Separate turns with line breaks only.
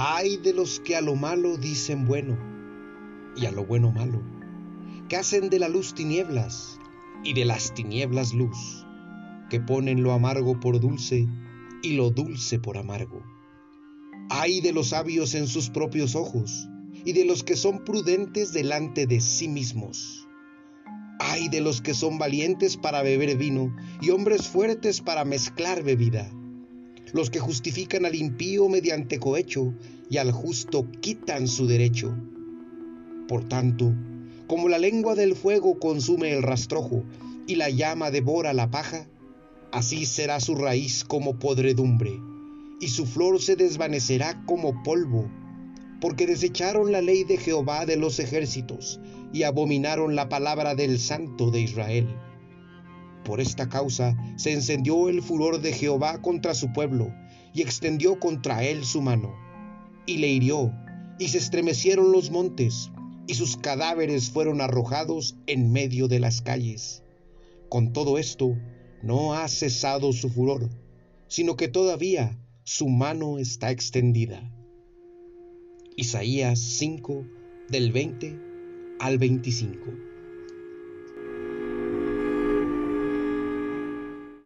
Hay de los que a lo malo dicen bueno y a lo bueno malo, que hacen de la luz tinieblas y de las tinieblas luz, que ponen lo amargo por dulce y lo dulce por amargo. Hay de los sabios en sus propios ojos y de los que son prudentes delante de sí mismos. Hay de los que son valientes para beber vino y hombres fuertes para mezclar bebida. Los que justifican al impío mediante cohecho y al justo quitan su derecho. Por tanto, como la lengua del fuego consume el rastrojo y la llama devora la paja, así será su raíz como podredumbre, y su flor se desvanecerá como polvo, porque desecharon la ley de Jehová de los ejércitos, y abominaron la palabra del Santo de Israel. Por esta causa se encendió el furor de Jehová contra su pueblo, y extendió contra él su mano, y le hirió, y se estremecieron los montes, y sus cadáveres fueron arrojados en medio de las calles. Con todo esto, no ha cesado su furor, sino que todavía su mano está extendida. Isaías 5 del 20 al 25.